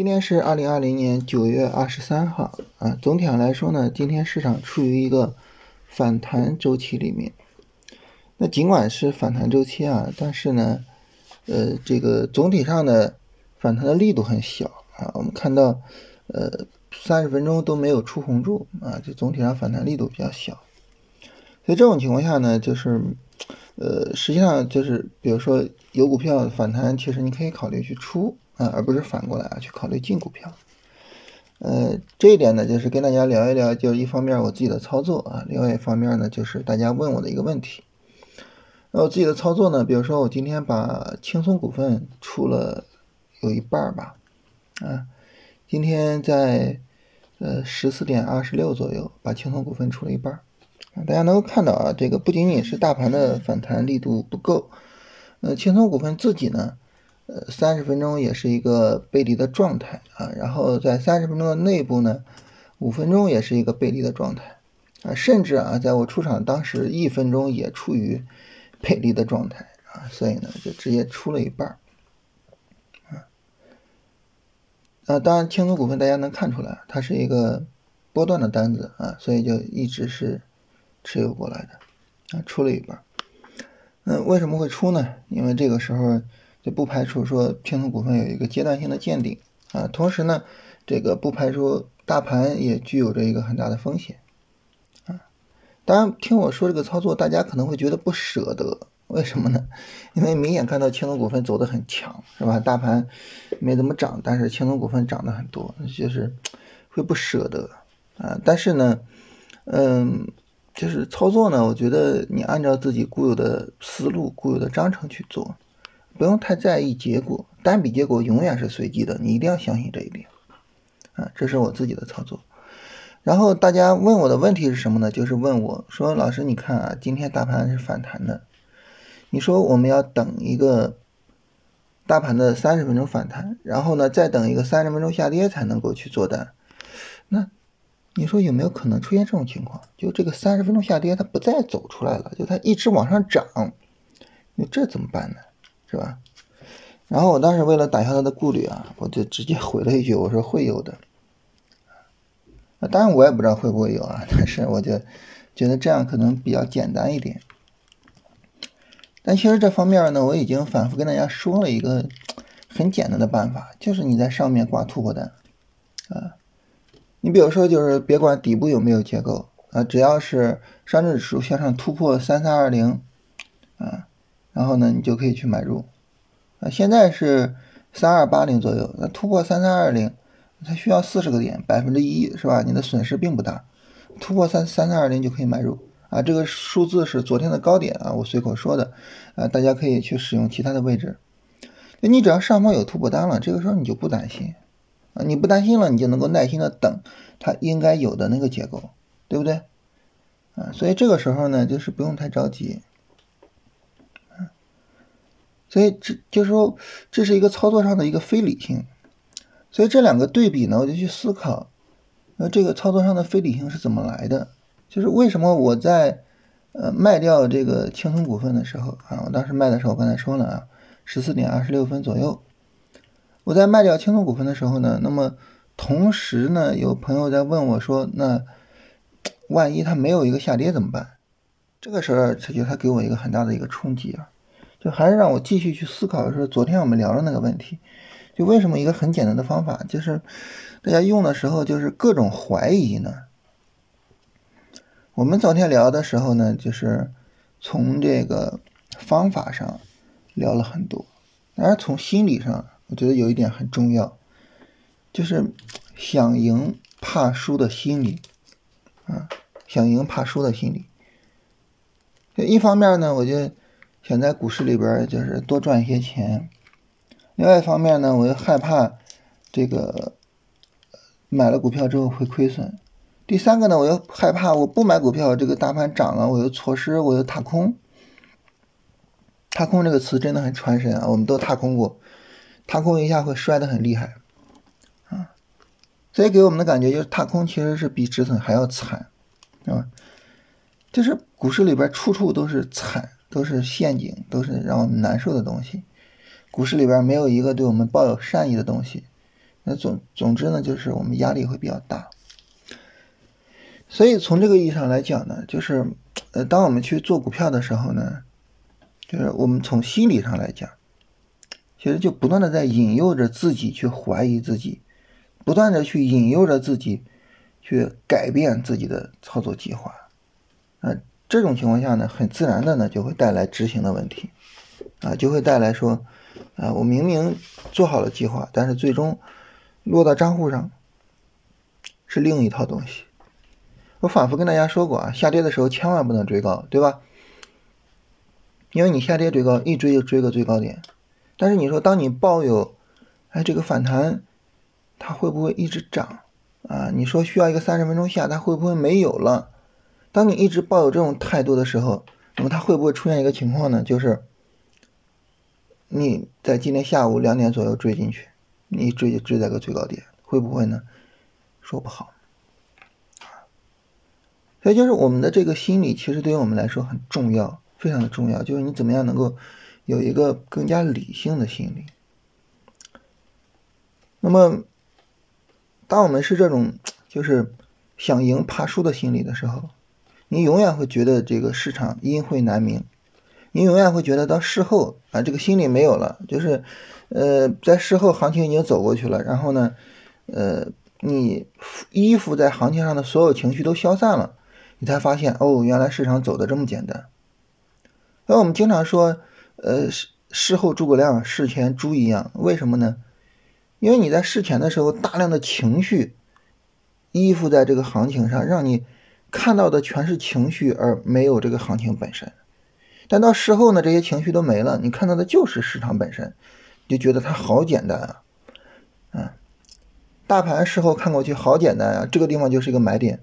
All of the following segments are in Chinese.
今天是二零二零年九月二十三号啊。总体上来说呢，今天市场处于一个反弹周期里面。那尽管是反弹周期啊，但是呢，呃，这个总体上的反弹的力度很小啊。我们看到，呃，三十分钟都没有出红柱啊，就总体上反弹力度比较小。所以这种情况下呢，就是，呃，实际上就是，比如说有股票反弹，其实你可以考虑去出。啊，而不是反过来啊，去考虑进股票。呃，这一点呢，就是跟大家聊一聊，就一方面我自己的操作啊，另外一方面呢，就是大家问我的一个问题。那我自己的操作呢，比如说我今天把轻松股份出了有一半吧，啊，今天在呃十四点二十六左右把轻松股份出了一半啊，大家能够看到啊，这个不仅仅是大盘的反弹力度不够，呃，轻松股份自己呢。呃，三十分钟也是一个背离的状态啊，然后在三十分钟的内部呢，五分钟也是一个背离的状态啊，甚至啊，在我出场当时一分钟也处于背离的状态啊，所以呢，就直接出了一半啊。啊，当然，青松股份大家能看出来，它是一个波段的单子啊，所以就一直是持有过来的啊，出了一半。那为什么会出呢？因为这个时候。就不排除说青松股份有一个阶段性的见顶啊，同时呢，这个不排除大盘也具有着一个很大的风险啊。当然，听我说这个操作，大家可能会觉得不舍得，为什么呢？因为明显看到青松股份走得很强，是吧？大盘没怎么涨，但是青松股份涨得很多，就是会不舍得啊。但是呢，嗯，就是操作呢，我觉得你按照自己固有的思路、固有的章程去做。不用太在意结果，单笔结果永远是随机的，你一定要相信这一点啊！这是我自己的操作。然后大家问我的问题是什么呢？就是问我说：“老师，你看啊，今天大盘是反弹的，你说我们要等一个大盘的三十分钟反弹，然后呢再等一个三十分钟下跌才能够去做单，那你说有没有可能出现这种情况？就这个三十分钟下跌它不再走出来了，就它一直往上涨，那这怎么办呢？”是吧？然后我当时为了打消他的顾虑啊，我就直接回了一句，我说会有的。当然我也不知道会不会有啊，但是我就觉得这样可能比较简单一点。但其实这方面呢，我已经反复跟大家说了一个很简单的办法，就是你在上面挂突破单啊。你比如说，就是别管底部有没有结构啊，只要是上证指数向上突破三三二零啊。然后呢，你就可以去买入，啊，现在是三二八零左右，那突破三三二零，它需要四十个点，百分之一是吧？你的损失并不大，突破三三三二零就可以买入，啊，这个数字是昨天的高点啊，我随口说的，啊，大家可以去使用其他的位置，那你只要上方有突破单了，这个时候你就不担心，啊，你不担心了，你就能够耐心的等它应该有的那个结构，对不对？啊，所以这个时候呢，就是不用太着急。所以这就是说，这是一个操作上的一个非理性。所以这两个对比呢，我就去思考，那这个操作上的非理性是怎么来的？就是为什么我在呃卖掉这个青松股份的时候啊，我当时卖的时候，我刚才说了啊，十四点二十六分左右，我在卖掉青松股份的时候呢，那么同时呢，有朋友在问我说，那万一它没有一个下跌怎么办？这个时候，其实它给我一个很大的一个冲击啊。就还是让我继续去思考，说昨天我们聊的那个问题，就为什么一个很简单的方法，就是大家用的时候就是各种怀疑呢？我们昨天聊的时候呢，就是从这个方法上聊了很多，当然从心理上，我觉得有一点很重要，就是想赢怕输的心理啊，想赢怕输的心理。就一方面呢，我就。想在股市里边就是多赚一些钱，另外一方面呢，我又害怕这个买了股票之后会亏损。第三个呢，我又害怕我不买股票，这个大盘涨了，我又错失，我又踏空。踏空这个词真的很传神啊，我们都踏空过，踏空一下会摔得很厉害啊。所以给我们的感觉就是踏空其实是比止损还要惨，啊，就是股市里边处处都是惨。都是陷阱，都是让我们难受的东西。股市里边没有一个对我们抱有善意的东西，那总总之呢，就是我们压力会比较大。所以从这个意义上来讲呢，就是呃，当我们去做股票的时候呢，就是我们从心理上来讲，其实就不断的在引诱着自己去怀疑自己，不断的去引诱着自己去改变自己的操作计划。啊，这种情况下呢，很自然的呢，就会带来执行的问题，啊，就会带来说，啊，我明明做好了计划，但是最终落到账户上是另一套东西。我反复跟大家说过啊，下跌的时候千万不能追高，对吧？因为你下跌追高，一追就追个最高点。但是你说，当你抱有，哎，这个反弹它会不会一直涨啊？你说需要一个三十分钟下，它会不会没有了？当你一直抱有这种态度的时候，那么它会不会出现一个情况呢？就是你在今天下午两点左右追进去，你追就追在个最高点，会不会呢？说不好。所以就是我们的这个心理，其实对于我们来说很重要，非常的重要。就是你怎么样能够有一个更加理性的心理。那么，当我们是这种就是想赢怕输的心理的时候，你永远会觉得这个市场阴晦难明，你永远会觉得到事后啊，这个心理没有了，就是呃，在事后行情已经走过去了，然后呢，呃，你依附在行情上的所有情绪都消散了，你才发现哦，原来市场走的这么简单。那我们经常说，呃，事事后诸葛亮，事前猪一样，为什么呢？因为你在事前的时候，大量的情绪依附在这个行情上，让你。看到的全是情绪，而没有这个行情本身。但到事后呢，这些情绪都没了，你看到的就是市场本身，就觉得它好简单啊，嗯，大盘事后看过去好简单啊，这个地方就是一个买点。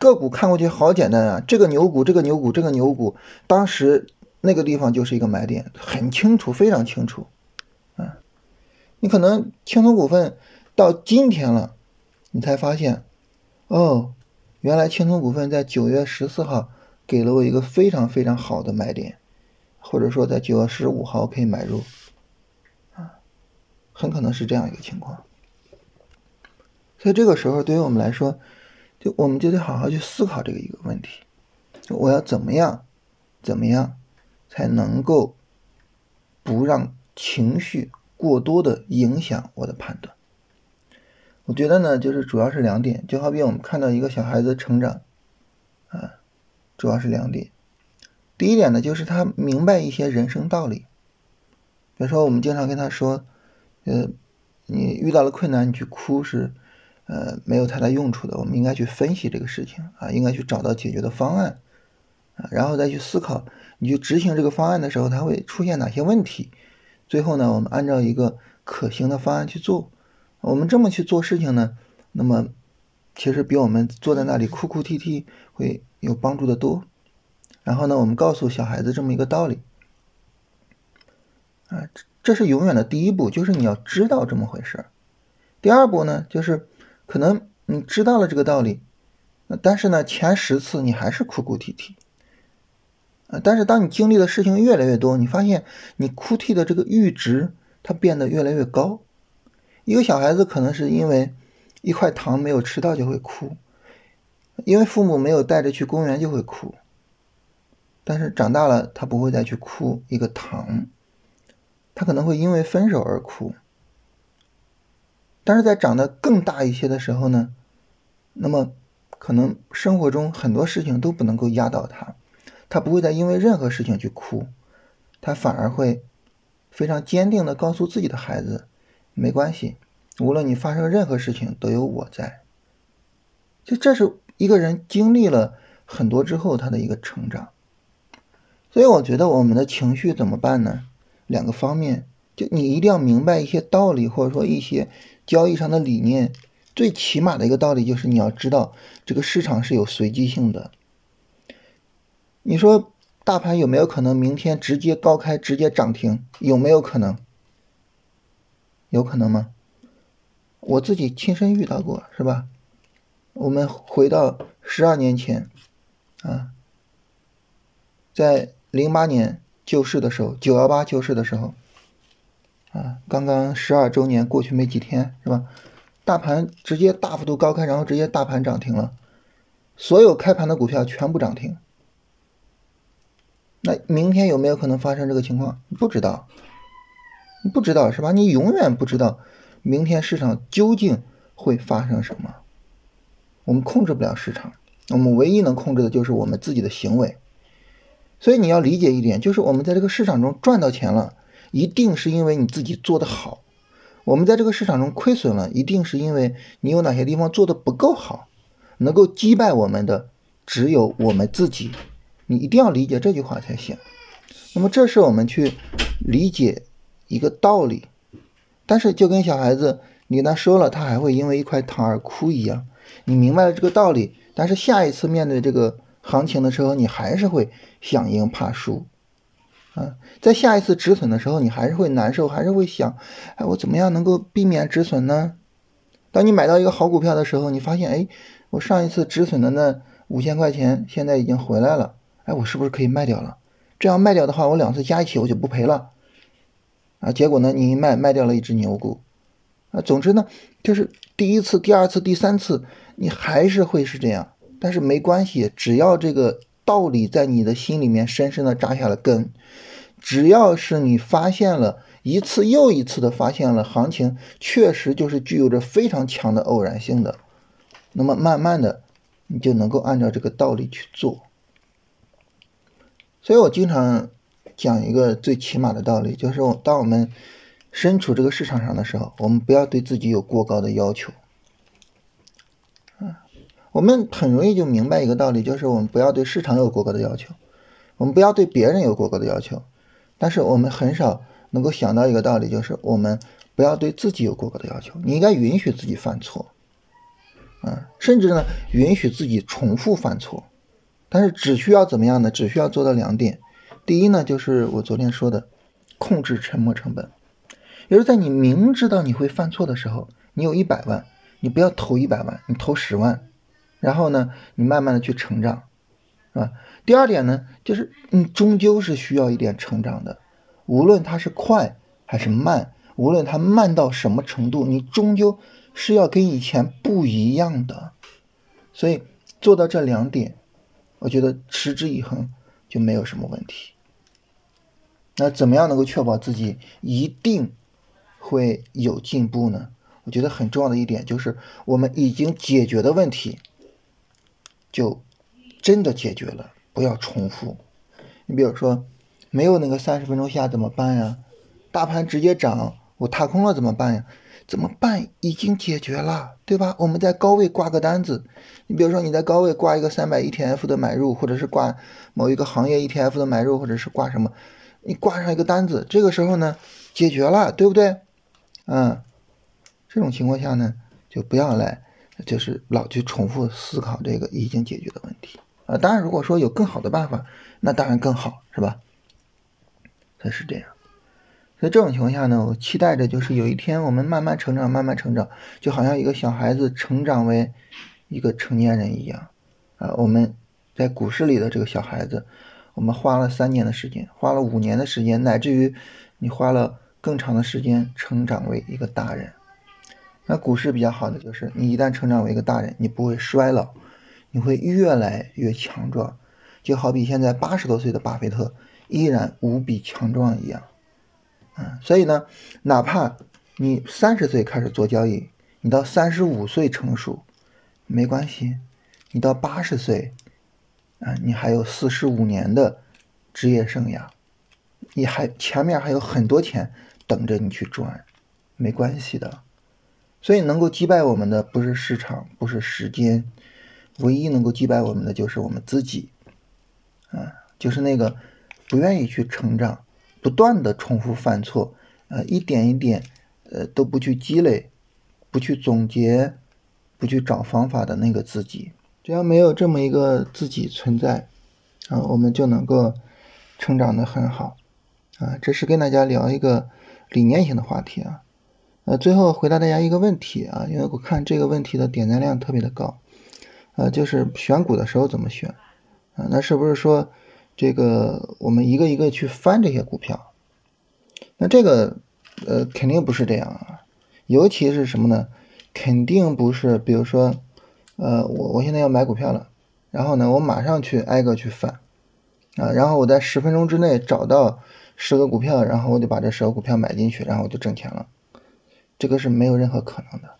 个股看过去好简单啊，这个牛股，这个牛股，这个牛股，当时那个地方就是一个买点，很清楚，非常清楚。嗯，你可能青铜股份到今天了，你才发现，哦。原来青铜股份在九月十四号给了我一个非常非常好的买点，或者说在九月十五号可以买入，啊，很可能是这样一个情况。所以这个时候对于我们来说，就我们就得好好去思考这个一个问题：我要怎么样，怎么样才能够不让情绪过多的影响我的判断？我觉得呢，就是主要是两点，就好比我们看到一个小孩子成长，啊，主要是两点。第一点呢，就是他明白一些人生道理。比如说，我们经常跟他说，呃，你遇到了困难，你去哭是，呃，没有太大用处的。我们应该去分析这个事情啊，应该去找到解决的方案，啊，然后再去思考，你去执行这个方案的时候，它会出现哪些问题。最后呢，我们按照一个可行的方案去做。我们这么去做事情呢，那么其实比我们坐在那里哭哭啼啼会有帮助的多。然后呢，我们告诉小孩子这么一个道理，啊，这这是永远的第一步，就是你要知道这么回事。第二步呢，就是可能你知道了这个道理，但是呢，前十次你还是哭哭啼啼，啊，但是当你经历的事情越来越多，你发现你哭啼的这个阈值它变得越来越高。一个小孩子可能是因为一块糖没有吃到就会哭，因为父母没有带着去公园就会哭。但是长大了，他不会再去哭一个糖，他可能会因为分手而哭。但是在长得更大一些的时候呢，那么可能生活中很多事情都不能够压倒他，他不会再因为任何事情去哭，他反而会非常坚定的告诉自己的孩子。没关系，无论你发生任何事情，都有我在。就这是一个人经历了很多之后他的一个成长。所以我觉得我们的情绪怎么办呢？两个方面，就你一定要明白一些道理，或者说一些交易上的理念。最起码的一个道理就是你要知道这个市场是有随机性的。你说大盘有没有可能明天直接高开，直接涨停？有没有可能？有可能吗？我自己亲身遇到过，是吧？我们回到十二年前，啊，在零八年救市的时候，九幺八救市的时候，啊，刚刚十二周年过去没几天，是吧？大盘直接大幅度高开，然后直接大盘涨停了，所有开盘的股票全部涨停。那明天有没有可能发生这个情况？不知道，你不知道是吧？你永远不知道明天市场究竟会发生什么。我们控制不了市场，我们唯一能控制的就是我们自己的行为。所以你要理解一点，就是我们在这个市场中赚到钱了，一定是因为你自己做的好；我们在这个市场中亏损了，一定是因为你有哪些地方做的不够好。能够击败我们的只有我们自己。你一定要理解这句话才行。那么，这是我们去理解一个道理。但是，就跟小孩子你跟他说了，他还会因为一块糖而哭一样。你明白了这个道理，但是下一次面对这个行情的时候，你还是会想赢怕输啊。在下一次止损的时候，你还是会难受，还是会想：哎，我怎么样能够避免止损呢？当你买到一个好股票的时候，你发现，哎，我上一次止损的那五千块钱现在已经回来了。哎，我是不是可以卖掉了？这样卖掉的话，我两次加一起我就不赔了啊！结果呢，你卖卖掉了一只牛股啊。总之呢，就是第一次、第二次、第三次，你还是会是这样。但是没关系，只要这个道理在你的心里面深深的扎下了根，只要是你发现了一次又一次的发现了行情确实就是具有着非常强的偶然性的，那么慢慢的你就能够按照这个道理去做。所以我经常讲一个最起码的道理，就是当我们身处这个市场上的时候，我们不要对自己有过高的要求。我们很容易就明白一个道理，就是我们不要对市场有过高的要求，我们不要对别人有过高的要求。但是我们很少能够想到一个道理，就是我们不要对自己有过高的要求。你应该允许自己犯错，啊，甚至呢，允许自己重复犯错。但是只需要怎么样呢？只需要做到两点。第一呢，就是我昨天说的，控制沉没成本。也就是在你明知道你会犯错的时候，你有一百万，你不要投一百万，你投十万，然后呢，你慢慢的去成长，是吧？第二点呢，就是你终究是需要一点成长的，无论它是快还是慢，无论它慢到什么程度，你终究是要跟以前不一样的。所以做到这两点。我觉得持之以恒就没有什么问题。那怎么样能够确保自己一定会有进步呢？我觉得很重要的一点就是，我们已经解决的问题，就真的解决了，不要重复。你比如说，没有那个三十分钟下怎么办呀？大盘直接涨，我踏空了怎么办呀？怎么办？已经解决了，对吧？我们在高位挂个单子，你比如说你在高位挂一个三百 ETF 的买入，或者是挂某一个行业 ETF 的买入，或者是挂什么，你挂上一个单子，这个时候呢，解决了，对不对？嗯，这种情况下呢，就不要来，就是老去重复思考这个已经解决的问题啊。当然，如果说有更好的办法，那当然更好，是吧？才是这样。所以这种情况下呢，我期待着就是有一天我们慢慢成长，慢慢成长，就好像一个小孩子成长为一个成年人一样，啊，我们在股市里的这个小孩子，我们花了三年的时间，花了五年的时间，乃至于你花了更长的时间成长为一个大人。那股市比较好的就是，你一旦成长为一个大人，你不会衰老，你会越来越强壮，就好比现在八十多岁的巴菲特依然无比强壮一样。嗯，所以呢，哪怕你三十岁开始做交易，你到三十五岁成熟，没关系，你到八十岁，啊，你还有四十五年的职业生涯，你还前面还有很多钱等着你去赚，没关系的。所以能够击败我们的不是市场，不是时间，唯一能够击败我们的就是我们自己，啊，就是那个不愿意去成长。不断的重复犯错，呃，一点一点，呃，都不去积累，不去总结，不去找方法的那个自己，只要没有这么一个自己存在，啊，我们就能够成长的很好，啊，这是跟大家聊一个理念性的话题啊，呃，最后回答大家一个问题啊，因为我看这个问题的点赞量特别的高，呃，就是选股的时候怎么选，啊，那是不是说？这个我们一个一个去翻这些股票，那这个呃，肯定不是这样啊。尤其是什么呢？肯定不是，比如说，呃，我我现在要买股票了，然后呢，我马上去挨个去翻啊，然后我在十分钟之内找到十个股票，然后我就把这十个股票买进去，然后我就挣钱了。这个是没有任何可能的。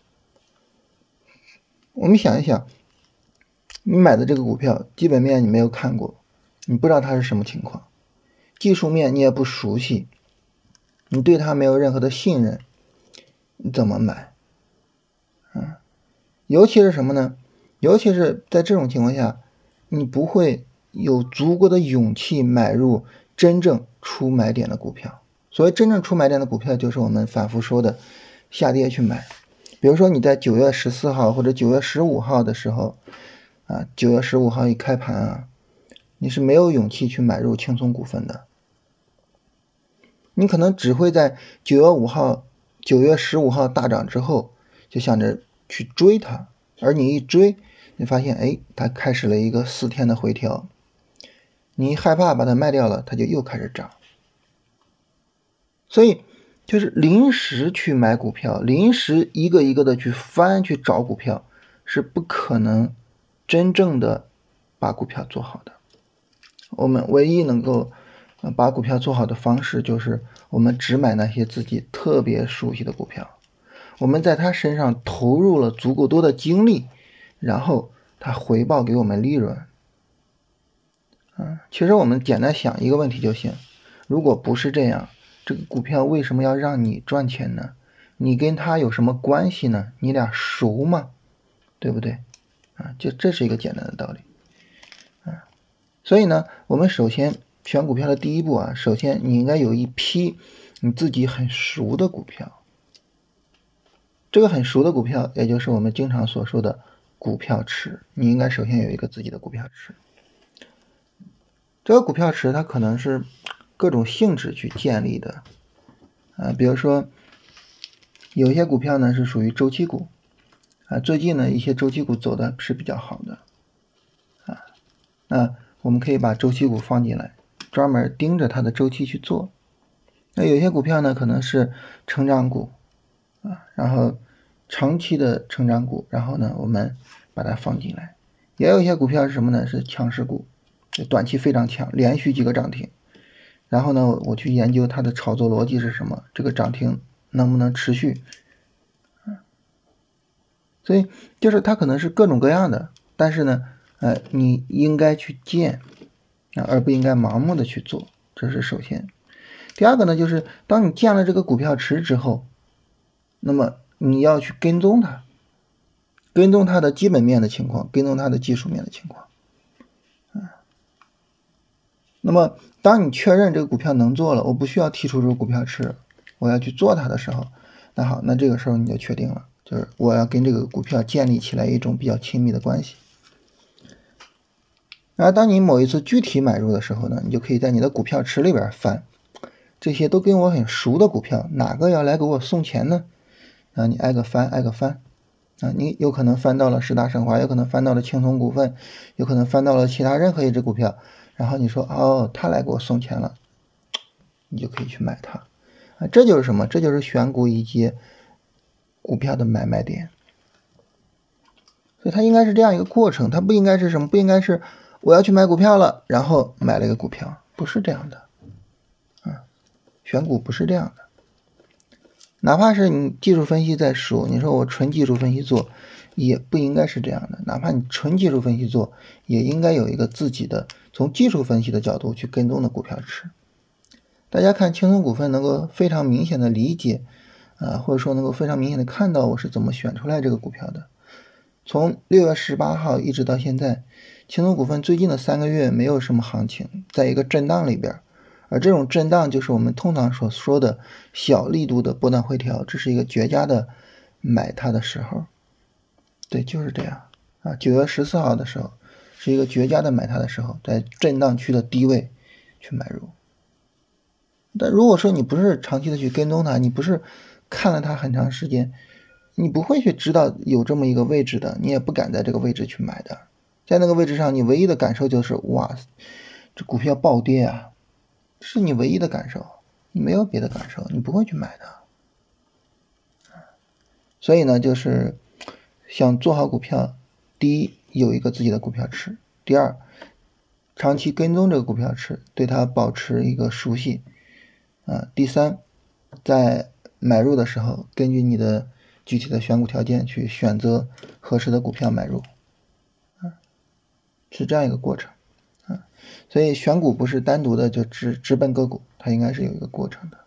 我们想一想，你买的这个股票基本面你没有看过，你不知道它是什么情况，技术面你也不熟悉，你对它没有任何的信任，你怎么买？啊，尤其是什么呢？尤其是在这种情况下，你不会有足够的勇气买入真正出买点的股票。所谓真正出买点的股票，就是我们反复说的下跌去买。比如说你在九月十四号或者九月十五号的时候，啊，九月十五号一开盘啊，你是没有勇气去买入轻松股份的。你可能只会在九月五号、九月十五号大涨之后，就想着去追它，而你一追，你发现哎，它开始了一个四天的回调，你害怕把它卖掉了，它就又开始涨，所以。就是临时去买股票，临时一个一个的去翻去找股票，是不可能真正的把股票做好的。我们唯一能够把股票做好的方式，就是我们只买那些自己特别熟悉的股票，我们在他身上投入了足够多的精力，然后他回报给我们利润。嗯，其实我们简单想一个问题就行，如果不是这样。这个股票为什么要让你赚钱呢？你跟他有什么关系呢？你俩熟吗？对不对？啊，就这是一个简单的道理。啊，所以呢，我们首先选股票的第一步啊，首先你应该有一批你自己很熟的股票。这个很熟的股票，也就是我们经常所说的股票池，你应该首先有一个自己的股票池。这个股票池它可能是。各种性质去建立的，啊，比如说有些股票呢是属于周期股，啊，最近呢一些周期股走的是比较好的，啊，那我们可以把周期股放进来，专门盯着它的周期去做。那有些股票呢可能是成长股，啊，然后长期的成长股，然后呢我们把它放进来。也有一些股票是什么呢？是强势股，短期非常强，连续几个涨停。然后呢，我去研究它的炒作逻辑是什么，这个涨停能不能持续？所以就是它可能是各种各样的，但是呢，呃，你应该去建，而不应该盲目的去做，这是首先。第二个呢，就是当你建了这个股票池之后，那么你要去跟踪它，跟踪它的基本面的情况，跟踪它的技术面的情况。那么，当你确认这个股票能做了，我不需要剔除这个股票池，我要去做它的时候，那好，那这个时候你就确定了，就是我要跟这个股票建立起来一种比较亲密的关系。然后，当你某一次具体买入的时候呢，你就可以在你的股票池里边翻，这些都跟我很熟的股票，哪个要来给我送钱呢？啊，你挨个翻，挨个翻，啊，你有可能翻到了十大神华，有可能翻到了青铜股份，有可能翻到了其他任何一只股票。然后你说哦，他来给我送钱了，你就可以去买它啊，这就是什么？这就是选股以及股票的买卖点。所以它应该是这样一个过程，它不应该是什么？不应该是我要去买股票了，然后买了一个股票，不是这样的啊。选股不是这样的，哪怕是你技术分析再熟，你说我纯技术分析做。也不应该是这样的，哪怕你纯技术分析做，也应该有一个自己的从技术分析的角度去跟踪的股票池。大家看青松股份，能够非常明显的理解，啊，或者说能够非常明显的看到我是怎么选出来这个股票的。从六月十八号一直到现在，青松股份最近的三个月没有什么行情，在一个震荡里边，而这种震荡就是我们通常所说的小力度的波段回调，这是一个绝佳的买它的时候。对，就是这样啊。九月十四号的时候，是一个绝佳的买它的时候，在震荡区的低位去买入。但如果说你不是长期的去跟踪它，你不是看了它很长时间，你不会去知道有这么一个位置的，你也不敢在这个位置去买的。在那个位置上，你唯一的感受就是哇，这股票暴跌啊，是你唯一的感受，你没有别的感受，你不会去买的。所以呢，就是想做好股票，第一有一个自己的股票池，第二长期跟踪这个股票池，对它保持一个熟悉啊，第三在买入的时候，根据你的具体的选股条件去选择合适的股票买入，啊，是这样一个过程。所以选股不是单独的就直直奔个股，它应该是有一个过程的。